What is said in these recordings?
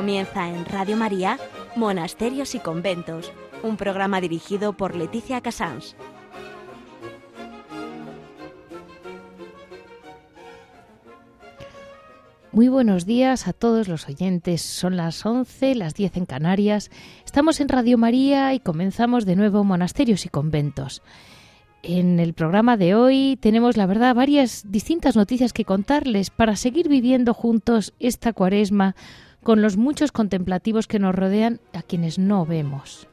Comienza en Radio María, Monasterios y Conventos, un programa dirigido por Leticia Casans. Muy buenos días a todos los oyentes. Son las 11, las 10 en Canarias. Estamos en Radio María y comenzamos de nuevo Monasterios y Conventos. En el programa de hoy tenemos, la verdad, varias distintas noticias que contarles para seguir viviendo juntos esta cuaresma con los muchos contemplativos que nos rodean a quienes no vemos.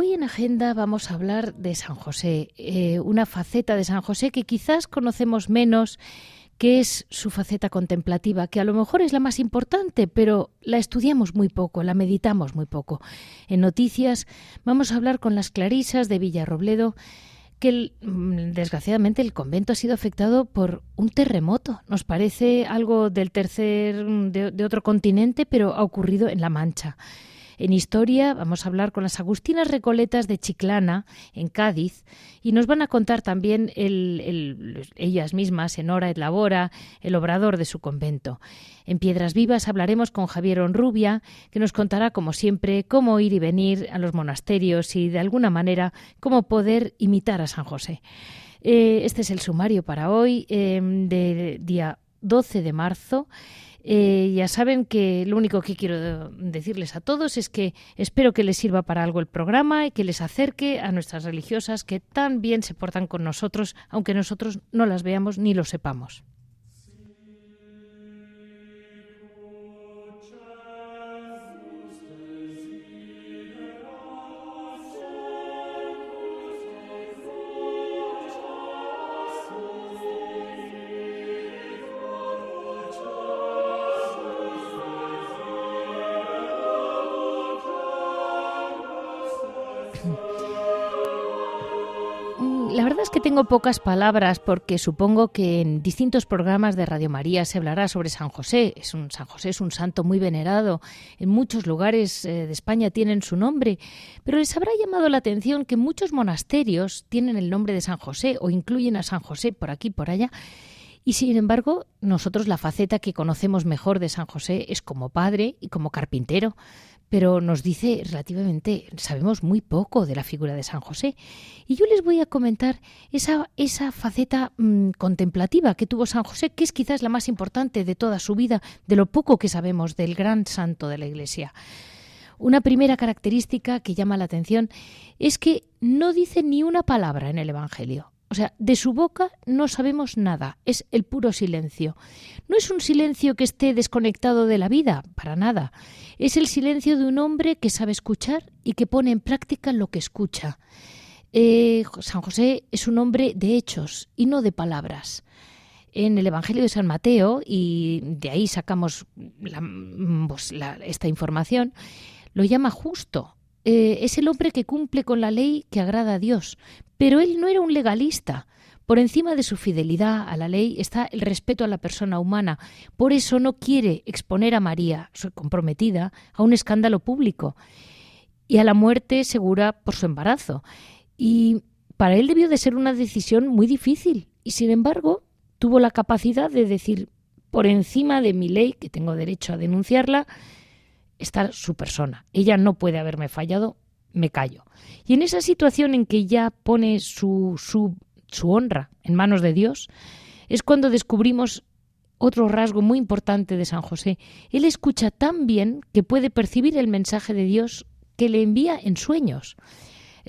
Hoy en Agenda vamos a hablar de San José, eh, una faceta de San José que quizás conocemos menos, que es su faceta contemplativa, que a lo mejor es la más importante, pero la estudiamos muy poco, la meditamos muy poco. En noticias vamos a hablar con las clarisas de Villarrobledo, que mm, desgraciadamente el convento ha sido afectado por un terremoto. Nos parece algo del tercer, de otro continente, pero ha ocurrido en La Mancha. En historia vamos a hablar con las Agustinas Recoletas de Chiclana, en Cádiz, y nos van a contar también ellas mismas, Enora et Labora, el obrador de su convento. En Piedras Vivas hablaremos con Javier Onrubia, que nos contará, como siempre, cómo ir y venir a los monasterios y, de alguna manera, cómo poder imitar a San José. Eh, este es el sumario para hoy, eh, de día 12 de marzo. Eh, ya saben que lo único que quiero decirles a todos es que espero que les sirva para algo el programa y que les acerque a nuestras religiosas que tan bien se portan con nosotros, aunque nosotros no las veamos ni lo sepamos. La verdad es que tengo pocas palabras porque supongo que en distintos programas de Radio María se hablará sobre San José. Es un, San José es un santo muy venerado. En muchos lugares eh, de España tienen su nombre. Pero les habrá llamado la atención que muchos monasterios tienen el nombre de San José o incluyen a San José por aquí por allá. Y sin embargo, nosotros la faceta que conocemos mejor de San José es como padre y como carpintero pero nos dice relativamente, sabemos muy poco de la figura de San José. Y yo les voy a comentar esa, esa faceta mm, contemplativa que tuvo San José, que es quizás la más importante de toda su vida, de lo poco que sabemos del gran santo de la Iglesia. Una primera característica que llama la atención es que no dice ni una palabra en el Evangelio. O sea, de su boca no sabemos nada, es el puro silencio. No es un silencio que esté desconectado de la vida, para nada. Es el silencio de un hombre que sabe escuchar y que pone en práctica lo que escucha. Eh, San José es un hombre de hechos y no de palabras. En el Evangelio de San Mateo, y de ahí sacamos pues, esta información, lo llama justo, eh, es el hombre que cumple con la ley que agrada a Dios, pero él no era un legalista. Por encima de su fidelidad a la ley está el respeto a la persona humana. Por eso no quiere exponer a María, su comprometida, a un escándalo público y a la muerte segura por su embarazo. Y para él debió de ser una decisión muy difícil. Y sin embargo, tuvo la capacidad de decir, por encima de mi ley, que tengo derecho a denunciarla, está su persona. Ella no puede haberme fallado, me callo. Y en esa situación en que ya pone su, su, su honra en manos de Dios, es cuando descubrimos otro rasgo muy importante de San José. Él escucha tan bien que puede percibir el mensaje de Dios que le envía en sueños.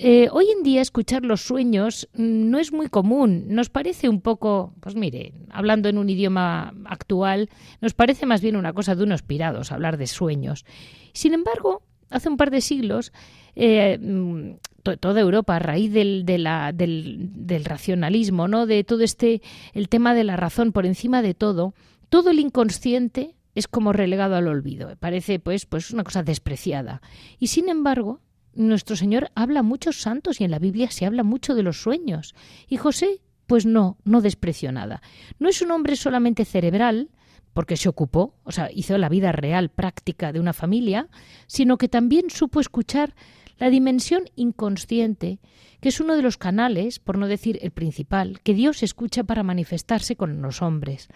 Eh, hoy en día escuchar los sueños mm, no es muy común. Nos parece un poco, pues mire, hablando en un idioma actual, nos parece más bien una cosa de unos pirados hablar de sueños. Sin embargo, hace un par de siglos, eh, mm, toda Europa, a raíz del, del, racionalismo, ¿no? de todo este, el tema de la razón por encima de todo, todo el inconsciente es como relegado al olvido. Parece pues, pues una cosa despreciada. Y sin embargo, nuestro Señor habla muchos santos y en la Biblia se habla mucho de los sueños. Y José, pues no, no despreció nada. No es un hombre solamente cerebral, porque se ocupó, o sea, hizo la vida real, práctica de una familia, sino que también supo escuchar la dimensión inconsciente, que es uno de los canales, por no decir el principal, que Dios escucha para manifestarse con los hombres.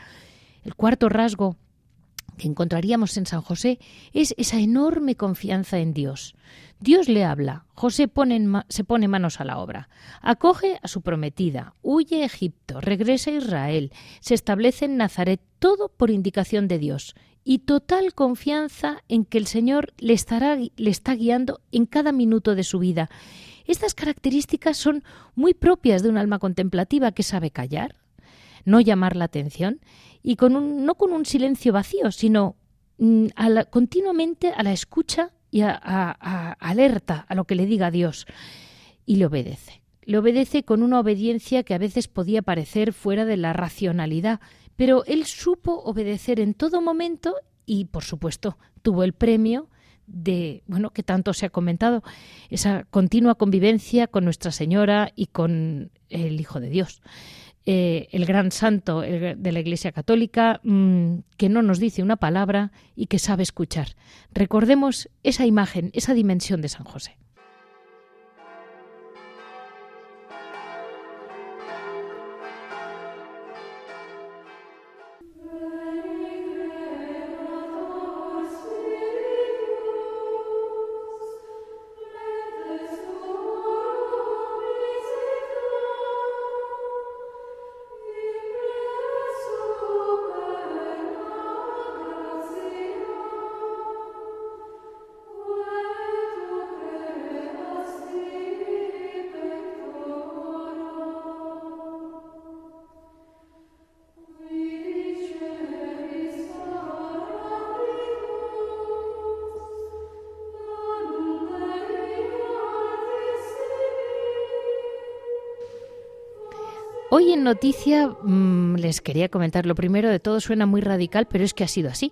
El cuarto rasgo que encontraríamos en San José es esa enorme confianza en Dios. Dios le habla, José se pone manos a la obra, acoge a su prometida, huye a Egipto, regresa a Israel, se establece en Nazaret, todo por indicación de Dios, y total confianza en que el Señor le, estará, le está guiando en cada minuto de su vida. Estas características son muy propias de un alma contemplativa que sabe callar, no llamar la atención y con un, no con un silencio vacío, sino mm, continuamente a la escucha y a, alerta a lo que le diga Dios y le obedece. Le obedece con una obediencia que a veces podía parecer fuera de la racionalidad, pero él supo obedecer en todo momento y, por supuesto, tuvo el premio de, bueno, que tanto se ha comentado, esa continua convivencia con Nuestra Señora y con el Hijo de Dios. Eh, el gran santo de la Iglesia Católica, mm, que no nos dice una palabra y que sabe escuchar. Recordemos esa imagen, esa dimensión de San José. Hoy en noticia mm, les quería comentar, lo primero de todo suena muy radical, pero es que ha sido así.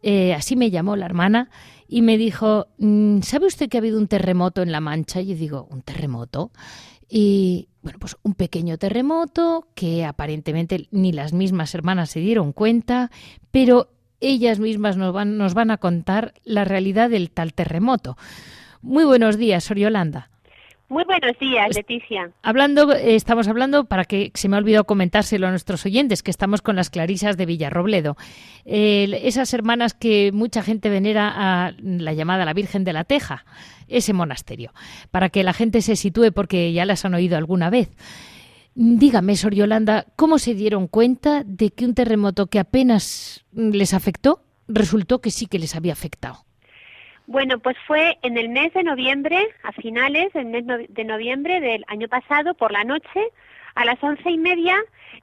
Eh, así me llamó la hermana y me dijo, mm, ¿sabe usted que ha habido un terremoto en La Mancha? Y yo digo, ¿un terremoto? Y bueno, pues un pequeño terremoto que aparentemente ni las mismas hermanas se dieron cuenta, pero ellas mismas nos van, nos van a contar la realidad del tal terremoto. Muy buenos días, Oriolanda. Muy buenos días, Leticia. Hablando, eh, estamos hablando, para que se me ha olvidado comentárselo a nuestros oyentes, que estamos con las Clarisas de Villarrobledo. esas hermanas que mucha gente venera a la llamada la Virgen de la Teja, ese monasterio, para que la gente se sitúe porque ya las han oído alguna vez. Dígame, Sor Yolanda, ¿cómo se dieron cuenta de que un terremoto que apenas les afectó resultó que sí que les había afectado? Bueno, pues fue en el mes de noviembre, a finales del mes de noviembre del año pasado, por la noche, a las once y media,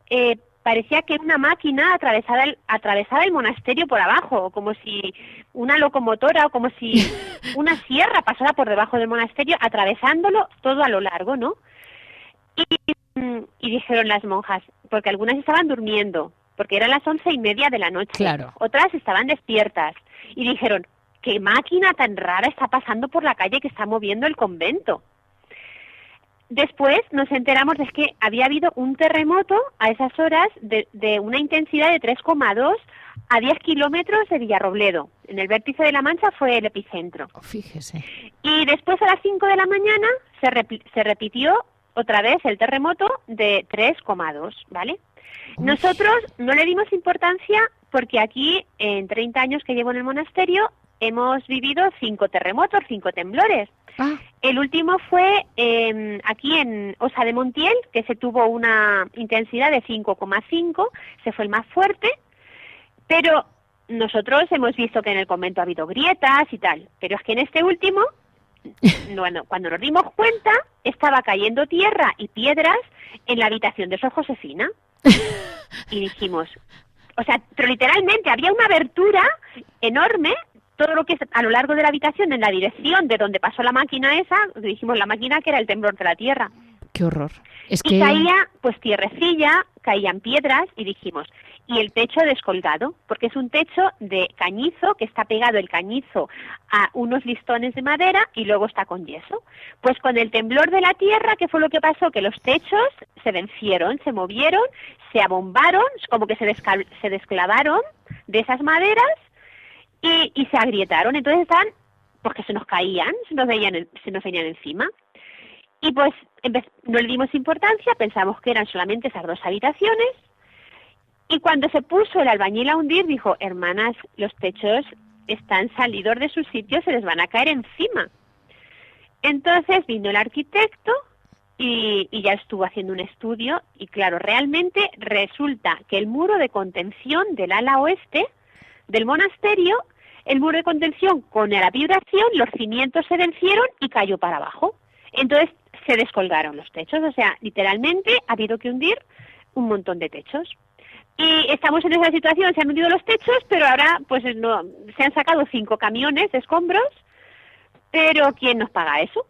eh, parecía que una máquina atravesaba el, atravesaba el monasterio por abajo, como si una locomotora o como si una sierra pasara por debajo del monasterio, atravesándolo todo a lo largo, ¿no? Y, y dijeron las monjas, porque algunas estaban durmiendo, porque eran las once y media de la noche, claro. otras estaban despiertas, y dijeron, qué máquina tan rara está pasando por la calle que está moviendo el convento. Después nos enteramos de que había habido un terremoto a esas horas de, una intensidad de 3,2 a 10 kilómetros de Villarrobledo. En el vértice de la Mancha fue el epicentro. Oh, fíjese. Y después a las 5 de la mañana se, se repitió otra vez el terremoto de 3,2, ¿vale? Nosotros no le dimos importancia porque aquí, en 30 años que llevo en el monasterio, hemos vivido cinco terremotos, cinco temblores. Ah. El último fue em, aquí en Osa de Montiel, que se tuvo una intensidad de 5,5, se fue el más fuerte, pero nosotros hemos visto que en el convento ha habido grietas y tal, pero es que en este último bueno, cuando nos dimos cuenta, estaba cayendo tierra y piedras en la habitación de Sor Josefina. Y dijimos, o sea, pero literalmente había una abertura enorme, todo lo que es a lo largo de la habitación, en la dirección de donde pasó la máquina esa, dijimos la máquina que era el temblor de la tierra. Qué horror. Es y caía, pues tierrecilla, caían piedras y dijimos, y el techo descolgado, porque es un techo de cañizo, que está pegado el cañizo a unos listones de madera y luego está con yeso. Pues con el temblor de la tierra, ¿qué fue lo que pasó? Que los techos se vencieron, se movieron, se abombaron, como que se, se desclavaron de esas maderas y, y se agrietaron. Entonces porque pues se nos caían, se nos, veían, se nos venían encima. Y pues no le dimos importancia, pensamos que eran solamente esas dos habitaciones. Y cuando se puso el albañil a hundir, dijo, hermanas, los techos están salidos de su sitio, se les van a caer encima. Entonces vino el arquitecto y, y, ya estuvo haciendo un estudio y claro, realmente resulta que el muro de contención del ala oeste del monasterio, el muro de contención con la vibración, los cimientos se vencieron y cayó para abajo. Entonces se descolgaron los techos, o sea, literalmente ha habido que hundir un montón de techos. Y estamos en esa situación, se han hundido los techos, pero ahora pues no, se han sacado cinco camiones de escombros, pero ¿quién nos paga eso?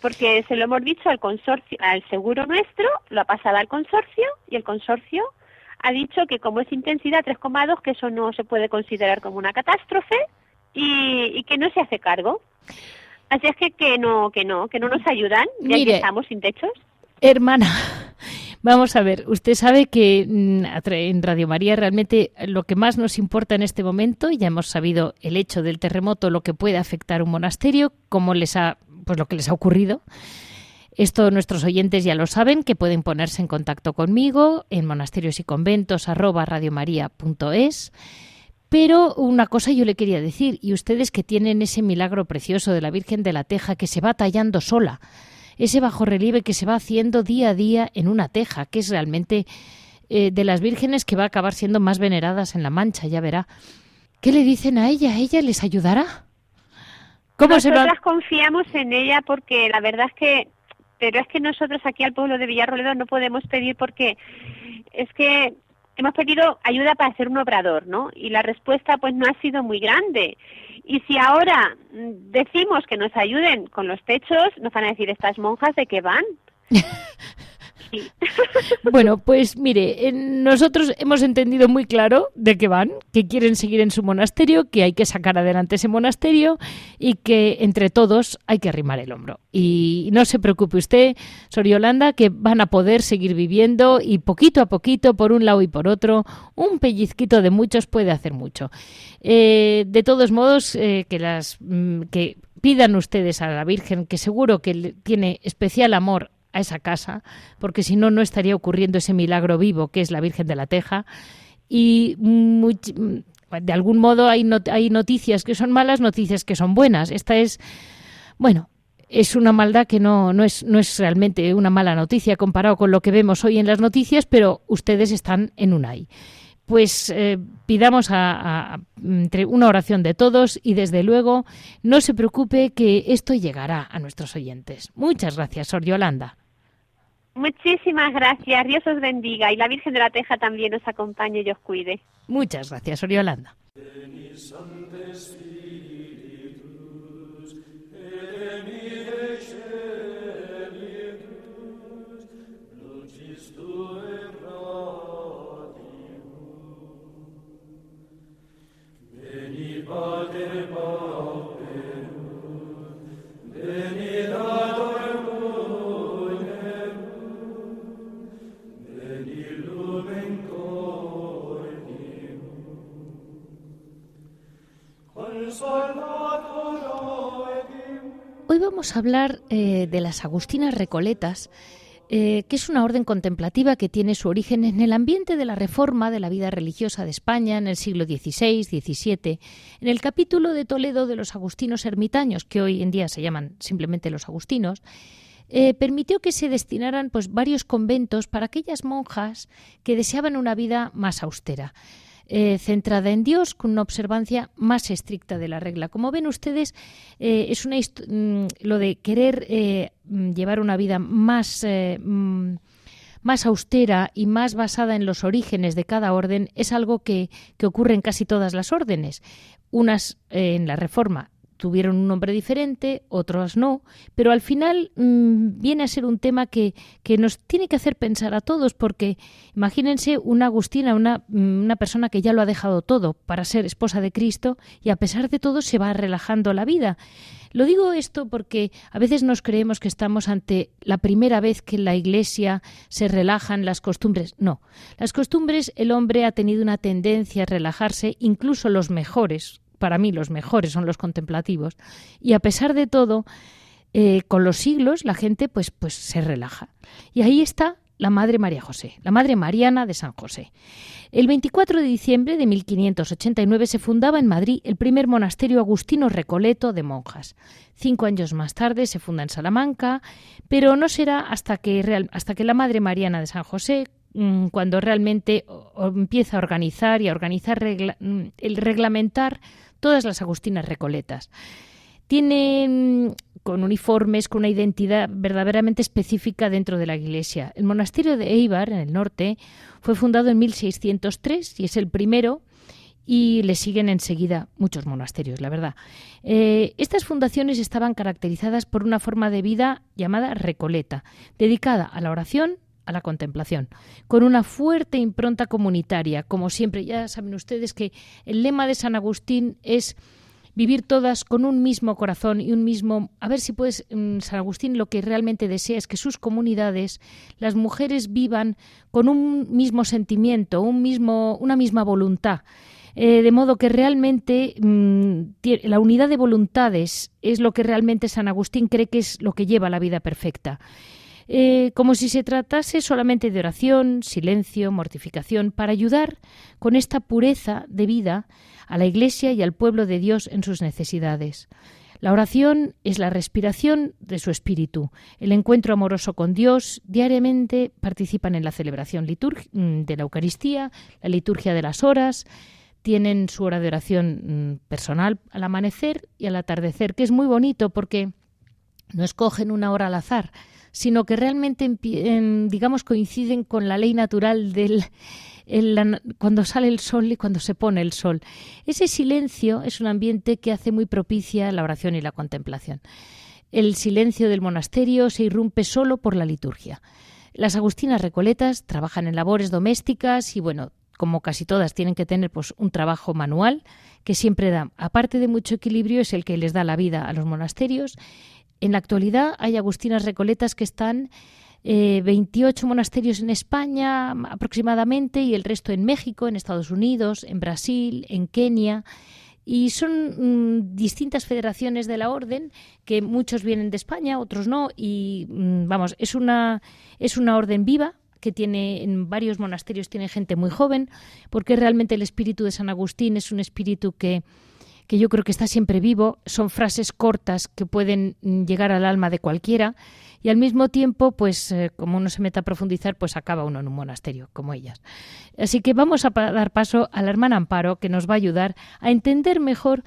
Porque se lo hemos dicho al consorcio, al seguro nuestro, lo ha pasado al consorcio y el consorcio ha dicho que como es intensidad 3,2, que eso no se puede considerar como una catástrofe y, y que no se hace cargo. Así es que que no, que no, que no nos ayudan, ya que estamos sin techos. Hermana, vamos a ver, usted sabe que mm, en Radio María realmente lo que más nos importa en este momento, ya hemos sabido el hecho del terremoto, lo que puede afectar un monasterio, cómo les ha, pues lo que les ha ocurrido. Esto nuestros oyentes ya lo saben, que pueden ponerse en contacto conmigo en monasterios y conventos pero una cosa yo le quería decir, y ustedes que tienen ese milagro precioso de la Virgen de la Teja que se va tallando sola, ese bajo relieve que se va haciendo día a día en una teja, que es realmente eh, de las vírgenes que va a acabar siendo más veneradas en la Mancha, ya verá. ¿Qué le dicen a ella? ¿Ella les ayudará? ¿Cómo Nosotras se confiamos en ella porque la verdad es que, pero es que nosotros aquí al pueblo de Villarroledo no podemos pedir porque es que hemos pedido ayuda para hacer un obrador, ¿no? Y la respuesta pues no ha sido muy grande. Y si ahora decimos que nos ayuden con los techos, nos van a decir estas monjas de qué van. Bueno, pues mire, nosotros hemos entendido muy claro de qué van, que quieren seguir en su monasterio, que hay que sacar adelante ese monasterio y que entre todos hay que arrimar el hombro. Y no se preocupe usted, Sor Yolanda, que van a poder seguir viviendo y poquito a poquito, por un lado y por otro, un pellizquito de muchos puede hacer mucho. Eh, de todos modos, eh, que las mm, que pidan ustedes a la Virgen, que seguro que tiene especial amor a esa casa, porque si no, no estaría ocurriendo ese milagro vivo que es la Virgen de la Teja. Y de algún modo hay, hay noticias que son malas, noticias que son buenas. Esta es, bueno, es una maldad que no, no, es, no es realmente una mala noticia comparado con lo que vemos hoy en las noticias, pero ustedes están en un ay. Pues eh, pidamos a, entre una oración de todos y desde luego no se preocupe que esto llegará a nuestros oyentes. Muchas gracias, Sor Yolanda. Muchísimas gracias. Dios os bendiga y la Virgen de la Teja también os acompañe y os cuide. Muchas gracias, Oriolanda. Hablar eh, de las Agustinas Recoletas, eh, que es una orden contemplativa que tiene su origen en el ambiente de la reforma de la vida religiosa de España en el siglo XVI, XVII, en el capítulo de Toledo de los agustinos ermitaños, que hoy en día se llaman simplemente los agustinos, eh, permitió que se destinaran pues, varios conventos para aquellas monjas que deseaban una vida más austera. Eh, centrada en Dios, con una observancia más estricta de la regla. Como ven ustedes, eh, es una mm, lo de querer eh, mm, llevar una vida más mm, más austera y más basada en los orígenes de cada orden es algo que, que ocurre en casi todas las órdenes. Unas en la Reforma tuvieron un nombre diferente, otros no, pero al final mm, viene a ser un tema que, que, nos tiene que hacer pensar a todos, porque imagínense una Agustina, una, mm, una, persona que ya lo ha dejado todo para ser esposa de Cristo y a pesar de todo se va relajando la vida. Lo digo esto porque a veces nos creemos que estamos ante la primera vez que en la Iglesia se relajan las costumbres. No, las costumbres el hombre ha tenido una tendencia a relajarse, incluso los mejores, para mí los mejores son los contemplativos, y a pesar de todo, eh, con los siglos la gente pues, pues se relaja. Y ahí está la Madre María José, la Madre Mariana de San José. El 24 de diciembre de 1589 se fundaba en Madrid el primer monasterio agustino recoleto de monjas. Cinco años más tarde se funda en Salamanca, pero no será hasta que, hasta que la Madre Mariana de San José mm, cuando realmente empieza a organizar y a organizar mm, el reglamentar todas las agustinas recoletas. Tienen con uniformes, con una identidad verdaderamente específica dentro de la Iglesia. El monasterio de Eibar, en el norte, fue fundado en 1603 y es el primero y le siguen enseguida muchos monasterios, la verdad. Eh, estas fundaciones estaban caracterizadas por una forma de vida llamada recoleta, dedicada a la oración, a la contemplación, con una fuerte impronta comunitaria. Como siempre, ya saben ustedes que el lema de San Agustín es vivir todas con un mismo corazón y un mismo... A ver si puedes, mm, San Agustín lo que realmente desea es que sus comunidades, las mujeres vivan con un mismo sentimiento, un mismo, una misma voluntad. Eh, de modo que realmente mm, la unidad de voluntades es lo que realmente San Agustín cree que es lo que lleva a la vida perfecta. Eh, como si se tratase solamente de oración, silencio, mortificación, para ayudar con esta pureza de vida a la Iglesia y al pueblo de Dios en sus necesidades. La oración es la respiración de su espíritu. El encuentro amoroso con Dios diariamente participan en la celebración mm, de la Eucaristía, la liturgia de las horas, tienen su hora de oración mm, personal al amanecer y al atardecer, que es muy bonito porque no escogen una hora al azar, sino que realmente, digamos, coinciden con la ley natural del cuando sale el sol y cuando se pone el sol. Ese silencio es un ambiente que hace muy propicia la oración y la contemplación. El silencio del monasterio se irrumpe solo por la liturgia. Las agustinas recoletas trabajan en labores domésticas y bueno, como casi todas tienen que tener pues un trabajo manual que siempre da, aparte de mucho equilibrio, es el que les da la vida a los monasterios en la actualidad hay agustinas recoletas que están 28 eh, monasterios en España aproximadamente y el resto en México, en Estados Unidos, en Brasil, en Kenia. Y son mm, distintas federaciones de la orden, que muchos vienen de España, otros no. Y mm, vamos, es una, es una orden viva que tiene en varios monasterios tiene gente muy joven, porque realmente el espíritu de San Agustín es un espíritu que, que yo creo que está siempre vivo, son frases cortas que pueden llegar al alma de cualquiera y al mismo tiempo, pues eh, como uno se mete a profundizar, pues acaba uno en un monasterio, como ellas. Así que vamos a dar paso a la hermana Amparo, que nos va a ayudar a entender mejor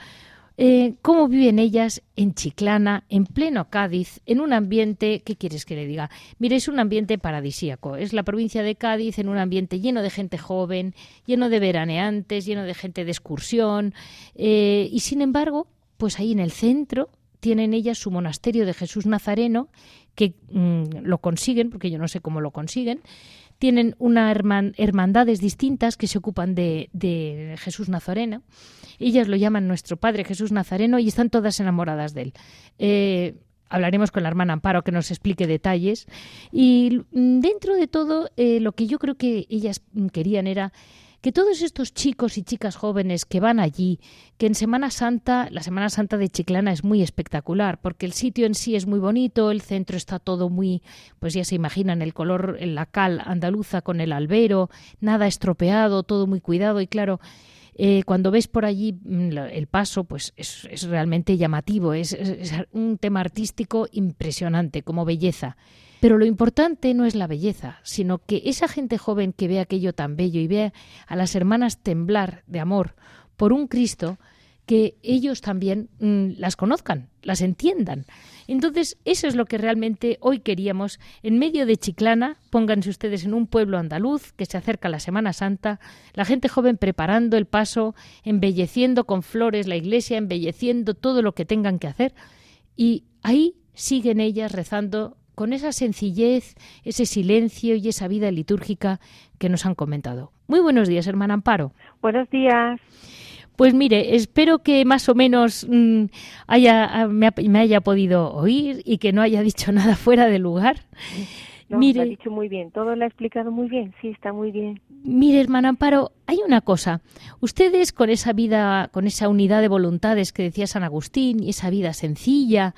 eh, cómo viven ellas en Chiclana, en pleno Cádiz, en un ambiente, ¿qué quieres que le diga? Mire, es un ambiente paradisíaco. Es la provincia de Cádiz en un ambiente lleno de gente joven, lleno de veraneantes, lleno de gente de excursión. Eh, y sin embargo, pues ahí en el centro tienen ellas su monasterio de Jesús Nazareno, que mm, lo consiguen, porque yo no sé cómo lo consiguen, tienen unas hermandades distintas que se ocupan de, de, Jesús Nazareno. Ellas lo llaman nuestro Padre Jesús Nazareno y están todas enamoradas de él. Eh, hablaremos con la hermana Amparo que nos explique detalles. Y dentro de todo, eh, lo que yo creo que ellas querían era que todos estos chicos y chicas jóvenes que van allí, que en Semana Santa, la Semana Santa de Chiclana es muy espectacular, porque el sitio en sí es muy bonito, el centro está todo muy, pues ya se imaginan, el color, la cal andaluza con el albero, nada estropeado, todo muy cuidado y claro, eh, cuando ves por allí mm, el paso, pues es, realmente llamativo, es, un tema artístico impresionante, como belleza. Pero lo importante no es la belleza, sino que esa gente joven que ve aquello tan bello y ve a las hermanas temblar de amor por un Cristo, que ellos también mm, las conozcan, las entiendan. Entonces, eso es lo que realmente hoy queríamos. En medio de Chiclana, pónganse ustedes en un pueblo andaluz que se acerca a la Semana Santa, la gente joven preparando el paso, embelleciendo con flores la iglesia, embelleciendo todo lo que tengan que hacer. Y ahí siguen ellas rezando con esa sencillez, ese silencio y esa vida litúrgica que nos han comentado. Muy buenos días, hermana Amparo. Buenos días. Pues mire, espero que más o menos mm, haya, me, haya podido oír y que no haya dicho nada fuera de lugar. No, mire, lo ha dicho muy bien, todo lo ha explicado muy bien, sí, está muy bien. Mire, hermana Amparo, hay una cosa. Ustedes con esa vida, con esa unidad de voluntades que decía San Agustín y esa vida sencilla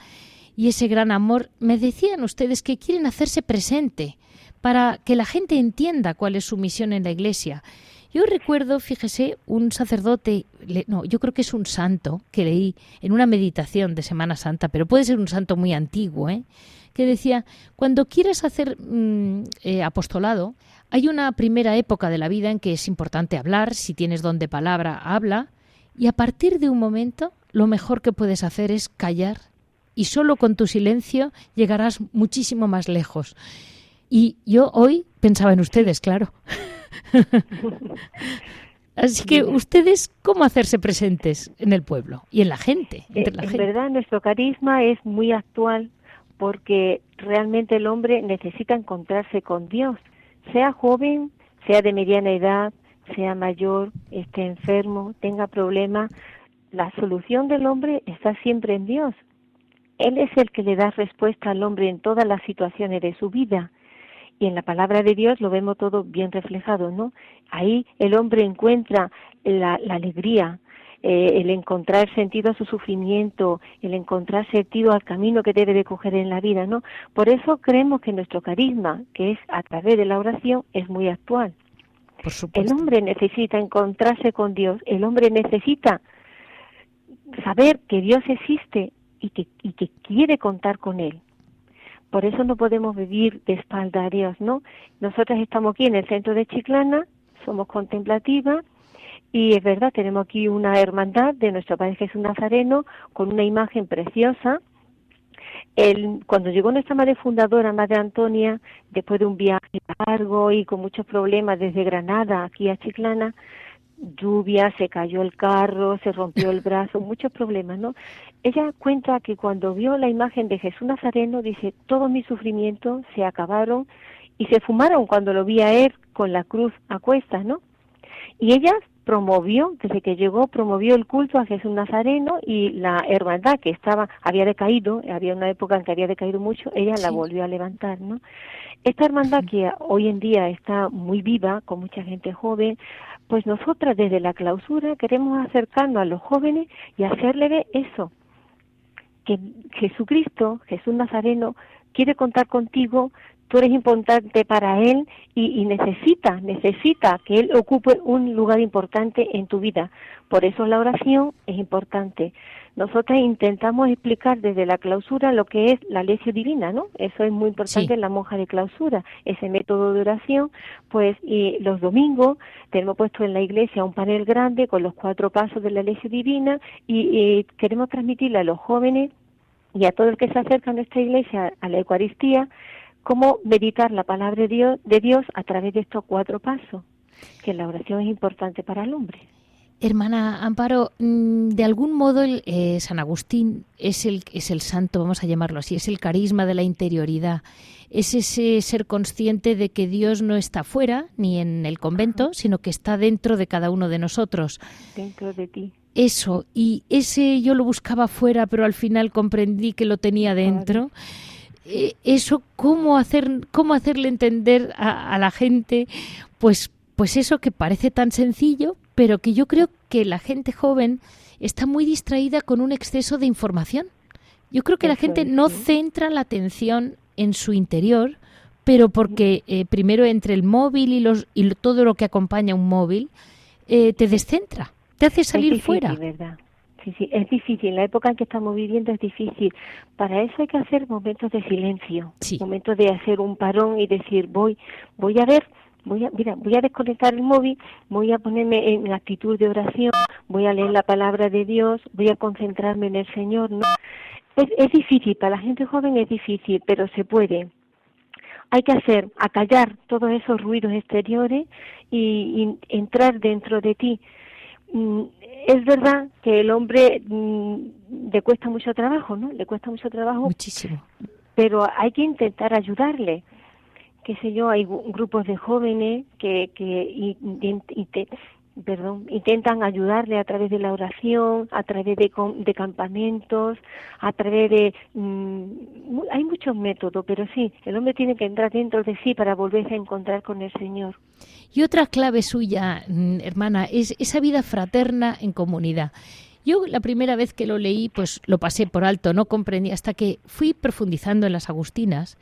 y ese gran amor, me decían ustedes que quieren hacerse presente para que la gente entienda cuál es su misión en la Iglesia yo recuerdo, fíjese, un sacerdote, no, yo creo que es un santo que leí en una meditación de Semana Santa, pero puede ser un santo muy antiguo, ¿eh? que decía, cuando quieres hacer mm, eh, apostolado, hay una primera época de la vida en que es importante hablar, si tienes don de palabra, habla, y a partir de un momento lo mejor que puedes hacer es callar, y solo con tu silencio llegarás muchísimo más lejos. Y yo hoy pensaba en ustedes, claro. Así que ustedes, ¿cómo hacerse presentes en el pueblo y en la gente? Eh, en verdad, nuestro carisma es muy actual porque realmente el hombre necesita encontrarse con Dios, sea joven, sea de mediana edad, sea mayor, esté enfermo, tenga problemas. La solución del hombre está siempre en Dios. Él es el que le da respuesta al hombre en todas las situaciones de su vida y en la palabra de Dios lo vemos todo bien reflejado, ¿no? Ahí el hombre encuentra la, alegría, eh, el encontrar sentido a su sufrimiento, el encontrar sentido al camino que debe de coger en la vida, ¿no? Por eso creemos que nuestro carisma, que es a través de la oración, es muy actual. Por supuesto. El hombre necesita encontrarse con Dios, el hombre necesita saber que Dios existe y que, y que quiere contar con Él. Por eso no podemos vivir de espalda a Dios, ¿no? Nosotras estamos aquí en el centro de Chiclana, somos contemplativas y es verdad, tenemos aquí una hermandad de nuestro Padre Jesús Nazareno con una imagen preciosa. El, cuando llegó nuestra madre fundadora, Madre Antonia, después de un viaje largo y con muchos problemas desde Granada aquí a Chiclana, lluvia, se cayó el carro, se rompió el brazo, muchos problemas, ¿no? Ella cuenta que cuando vio la imagen de Jesús Nazareno, dice, todos mis sufrimientos se acabaron y se fumaron cuando lo vi a él con la cruz a cuestas, ¿no? Y ella promovió, desde que llegó, promovió el culto a Jesús Nazareno y la hermandad que estaba, había decaído, había una época en que había decaído mucho, ella la volvió a levantar, ¿no? Esta hermandad que hoy en día está muy viva, con mucha gente joven, pues nosotras desde la clausura queremos acercarnos a los jóvenes y hacerle ver eso, que Jesucristo, Jesús Nazareno, quiere contar contigo, tú eres importante para Él y, y, necesita, necesita que Él ocupe un lugar importante en tu vida. Por eso la oración es importante. Nosotras intentamos explicar desde la clausura lo que es la lección divina, ¿no? Eso es muy importante en la monja de clausura, ese método de oración, pues y los domingos tenemos puesto en la iglesia un panel grande con los cuatro pasos de la lección divina y, queremos transmitirle a los jóvenes y a todo el que se acerca a nuestra iglesia a la Eucaristía cómo meditar la palabra de Dios, de Dios a través de estos cuatro pasos, que la oración es importante para el hombre. Hermana Amparo, mm, de algún modo el, eh, San Agustín es el, es el santo, vamos a llamarlo así, es el carisma de la interioridad, es ese ser consciente de que Dios no está fuera ni en el convento, sino que está dentro de cada uno de nosotros. Dentro de ti. Eso, y ese yo lo buscaba fuera, pero al final comprendí que lo tenía dentro. Eh, eso, ¿cómo, hacer, cómo hacerle entender a, a la gente, pues, pues eso que parece tan sencillo, pero que yo creo que la gente joven está muy distraída con un exceso de información. Yo creo que la gente no centra la atención en su interior, pero porque eh, primero entre el móvil y, los, y todo lo que acompaña un móvil, eh, te descentra, te hace salir fuera. ¿verdad? Sí, sí, es difícil. La época en que estamos viviendo es difícil. Para eso hay que hacer momentos de silencio, momentos de hacer un parón y decir voy, voy a ver, voy a, mira, voy a desconectar el móvil, voy a ponerme en actitud de oración, voy a leer la palabra de Dios, voy a concentrarme en el Señor, ¿no? Es, es difícil, para la gente joven es difícil, pero se puede. Hay que hacer, acallar todos esos ruidos exteriores y, y entrar dentro de ti. Mm, es verdad que el hombre mm, le cuesta mucho trabajo, ¿no? Le cuesta mucho trabajo. Muchísimo. Pero hay que intentar ayudarle. Qué sé yo, hay grupos de jóvenes que, que intentan ayudarle a través de la oración, a través de, de campamentos, a través de... Mm, hay muchos métodos, pero sí, el hombre tiene que entrar dentro de sí para volverse a encontrar con el Señor. Y otra clave suya, mm, hermana, es esa vida fraterna en comunidad. Yo la primera vez que lo leí, pues lo pasé por alto, no comprendí, hasta que fui profundizando en las Agustinas.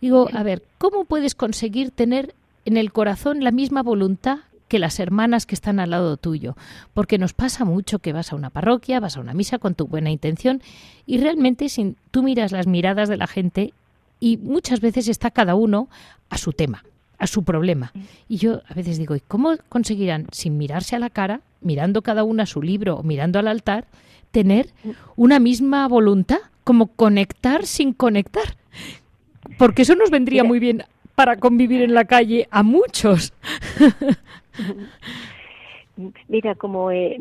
Digo, a ver, ¿cómo puedes conseguir tener en el corazón la misma voluntad que las hermanas que están al lado tuyo, porque nos pasa mucho que vas a una parroquia, vas a una misa con tu buena intención y realmente sin, tú miras las miradas de la gente y muchas veces está cada uno a su tema, a su problema. Y yo a veces digo, ¿y cómo conseguirán sin mirarse a la cara, mirando cada uno a su libro o mirando al altar, tener una misma voluntad, como conectar sin conectar? Porque eso nos vendría muy bien para convivir en la calle a muchos. Mira, como eh,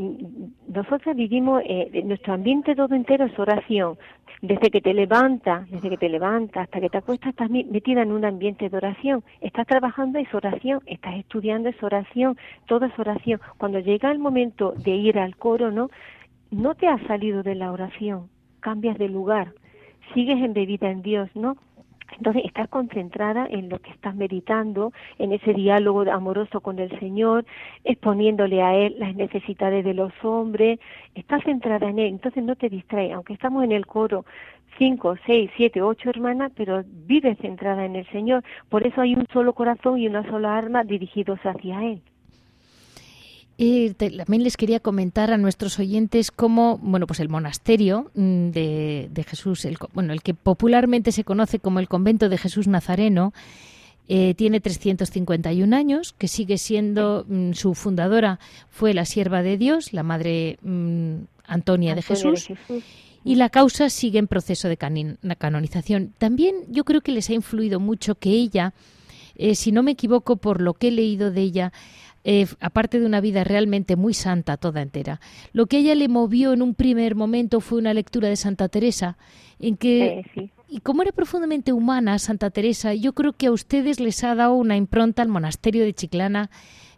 nosotros vivimos, eh, nuestro ambiente todo entero es oración. Desde que te levantas, desde que te levantas hasta que te acuestas, estás metida en un ambiente de oración. Estás trabajando es oración, estás estudiando es oración, todo es oración. Cuando llega el momento de ir al coro, ¿no? No te has salido de la oración, cambias de lugar, sigues embebida en Dios, ¿no? Entonces estás concentrada en lo que estás meditando, en ese diálogo amoroso con el Señor, exponiéndole a Él las necesidades de los hombres, estás centrada en Él, entonces no te distraes, aunque estamos en el coro cinco, seis, siete, ocho hermanas, pero vives centrada en el Señor, por eso hay un solo corazón y una sola alma dirigidos hacia Él. Y también les quería comentar a nuestros oyentes cómo, bueno, pues el monasterio mm, de, de Jesús, el, bueno, el que popularmente se conoce como el convento de Jesús Nazareno, eh, tiene 351 años, que sigue siendo mm, su fundadora fue la sierva de Dios, la madre mm, Antonia, de, Jesús, y la causa sigue en proceso de canonización. También yo creo que les ha influido mucho que ella, eh, si no me equivoco por lo que he leído de ella, eh, aparte de una vida realmente muy santa toda entera. Lo que ella le movió en un primer momento fue una lectura de Santa Teresa, en que eh, y como era profundamente humana Santa Teresa, yo creo que a ustedes les ha dado una impronta al monasterio de Chiclana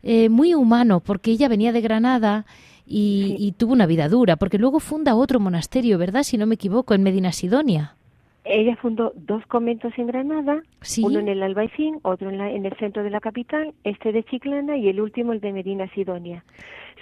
eh, muy humano, porque ella venía de Granada. Y, y, tuvo una vida dura, porque luego funda otro monasterio, ¿verdad? Si no me equivoco, en Medina Sidonia. Ella fundó dos conventos en Granada, uno en el Albaicín, otro en, en, el centro de la capital, este de Chiclana y el último el de Medina Sidonia.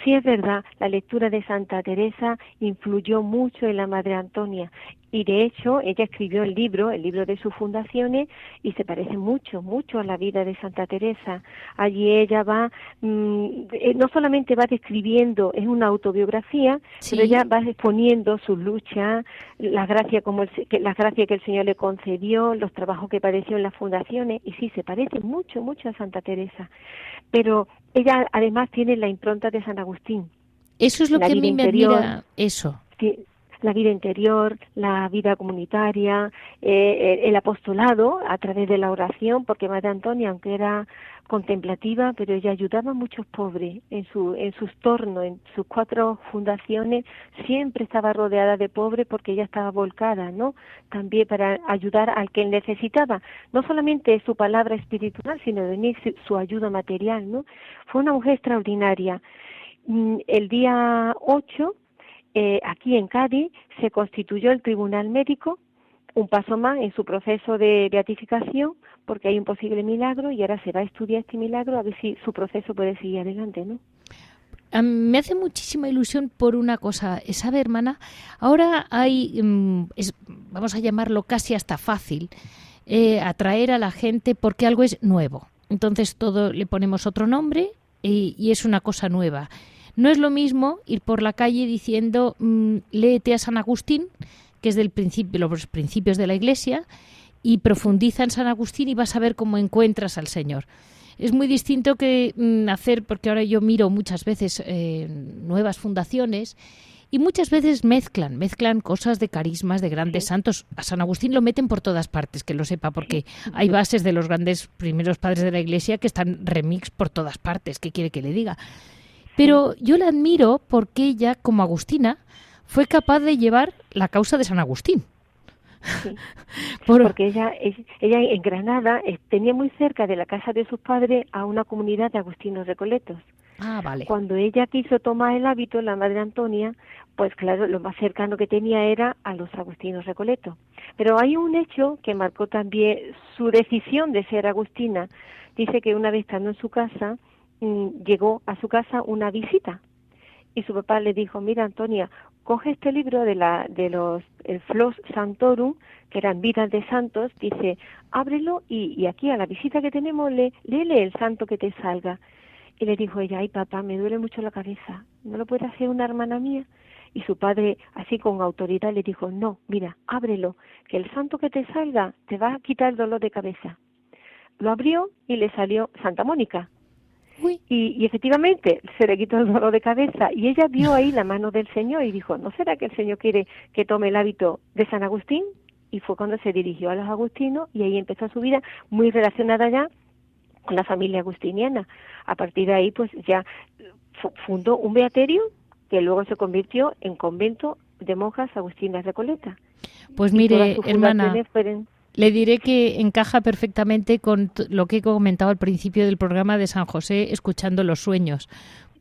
Sí es verdad, la lectura de Santa Teresa influyó mucho en la Madre Antonia y de hecho ella escribió el libro, el libro de sus fundaciones y se parece mucho, mucho a la vida de Santa Teresa. Allí ella va, mm, eh, no solamente va describiendo, es una autobiografía, pero ella va exponiendo sus luchas, las gracias como el, que, las gracias que el Señor le concedió, los trabajos que padeció en las fundaciones y sí se parece mucho, mucho a Santa Teresa. Pero ella además tiene la impronta de San Agustín. Eso es lo que a mí me admira, eso. La vida interior, la vida comunitaria, eh, el apostolado a través de la oración, porque Madre Antonia, aunque era contemplativa, pero ella ayudaba a muchos pobres en su en sus tornos, en sus cuatro fundaciones, siempre estaba rodeada de pobres porque ella estaba volcada, ¿no? También para ayudar al que necesitaba, no solamente su palabra espiritual, sino su, su ayuda material, ¿no? Fue una mujer extraordinaria. Mm, el día 8, eh, aquí en Cádiz, se constituyó el Tribunal Médico un paso más en su proceso de beatificación porque hay un posible milagro y ahora se va a estudiar este milagro a ver si su proceso puede seguir adelante, ¿no? me hace muchísima ilusión por una cosa, ¿sabe, hermana? Ahora hay, mm, vamos a llamarlo casi hasta fácil, eh, atraer a la gente porque algo es nuevo. Entonces todo le ponemos otro nombre y, y es una cosa nueva. No es lo mismo ir por la calle diciendo mm, léete a San Agustín, que es del principio, los principios de la Iglesia, y profundiza en San Agustín y vas a ver cómo encuentras al Señor. Es muy distinto que mm, hacer, porque ahora yo miro muchas veces eh, nuevas fundaciones y muchas veces mezclan, mezclan cosas de carismas de grandes santos. A San Agustín lo meten por todas partes, que lo sepa, porque hay bases de los grandes primeros padres de la Iglesia que están remix por todas partes. ¿Qué quiere que le diga? Pero yo la admiro porque ella, como Agustina, fue capaz de llevar la causa de San Agustín. Porque ella, ella en Granada eh, tenía muy cerca de la casa de sus padres a una comunidad de agustinos recoletos. Ah, vale. Cuando ella quiso tomar el hábito, la madre Antonia, pues claro, lo más cercano que tenía era a los agustinos recoletos. Pero hay un hecho que marcó también su decisión de ser agustina. Dice que una vez estando en su casa, mm, llegó a su casa una visita y su papá le dijo, mira Antonia, coge este libro de, la, de los el Flos Santorum, que eran vidas de santos, dice, ábrelo y, aquí a la visita que tenemos, le, léele el santo que te salga. Y le dijo ella, ay papá, me duele mucho la cabeza, ¿no lo puede hacer una hermana mía? Y su padre, así con autoridad, le dijo, no, mira, ábrelo, que el santo que te salga te va a quitar el dolor de cabeza. Lo abrió y le salió Santa Mónica. Y, y, efectivamente se le quitó el dolor de cabeza y ella vio ahí la mano del Señor y dijo, ¿no será que el Señor quiere que tome el hábito de San Agustín? Y fue cuando se dirigió a los agustinos y ahí empezó su vida muy relacionada ya con la familia agustiniana. A partir de ahí, pues ya fundó un beaterio que luego se convirtió en convento de monjas agustinas de Coleta. Pues mire, hermana, le diré que encaja perfectamente con lo que he comentado al principio del programa de San José, escuchando los sueños,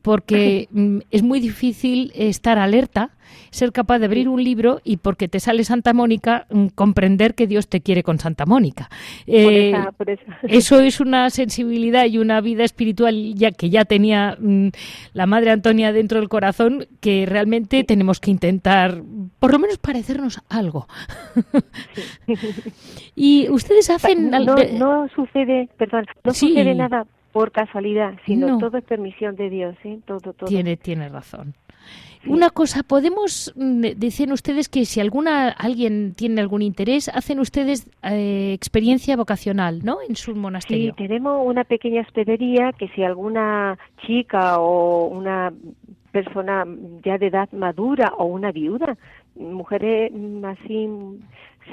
porque mm, es muy difícil estar alerta, ser capaz de abrir un libro y porque te sale Santa Mónica, mm, comprender que Dios te quiere con Santa Mónica. Eh, eso. es una sensibilidad y una vida espiritual ya que ya tenía mm, la Madre Antonia dentro del corazón que realmente tenemos que intentar, por lo menos parecernos algo. y ustedes hacen... No, sucede, perdón, no sucede nada por casualidad, sino todo es permisión de Dios, ¿eh? Todo, todo. Tiene, tiene razón. Una cosa, podemos, mm, decir ustedes que si alguna alguien tiene algún interés, hacen ustedes eh, experiencia vocacional, ¿no? En su monasterio. Sí, tenemos una pequeña hospedería que si alguna chica o una persona ya de edad madura o una viuda, mujeres así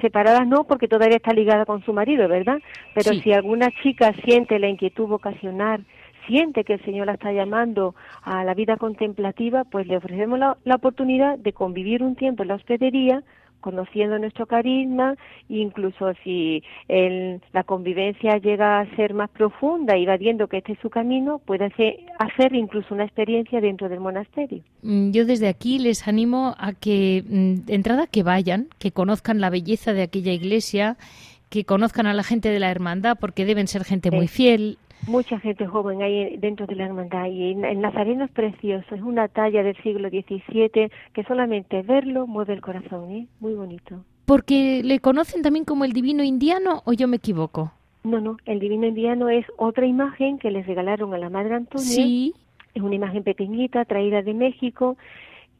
separadas no, porque todavía está ligada con su marido, ¿verdad? Pero si alguna chica siente la inquietud vocacional, siente que el Señor la está llamando a la vida contemplativa, pues le ofrecemos la, la oportunidad de convivir un tiempo en la hospedería conociendo nuestro carisma, incluso si la convivencia llega a ser más profunda y va viendo que este es su camino, puede hacer, hacer incluso una experiencia dentro del monasterio. Mm, yo desde aquí les animo a que, mm, de entrada, que vayan, que conozcan la belleza de aquella iglesia, que conozcan a la gente de la hermandad, porque deben ser gente muy fiel, mucha gente joven ahí dentro de la hermandad y el nazareno es precioso, es una talla del siglo XVII que solamente verlo mueve el corazón, ¿eh? muy bonito. ¿Porque le conocen también como el divino indiano o yo me equivoco? No, no, el divino indiano es otra imagen que les regalaron a la Madre Antonia. Sí. Es una imagen pequeñita traída de México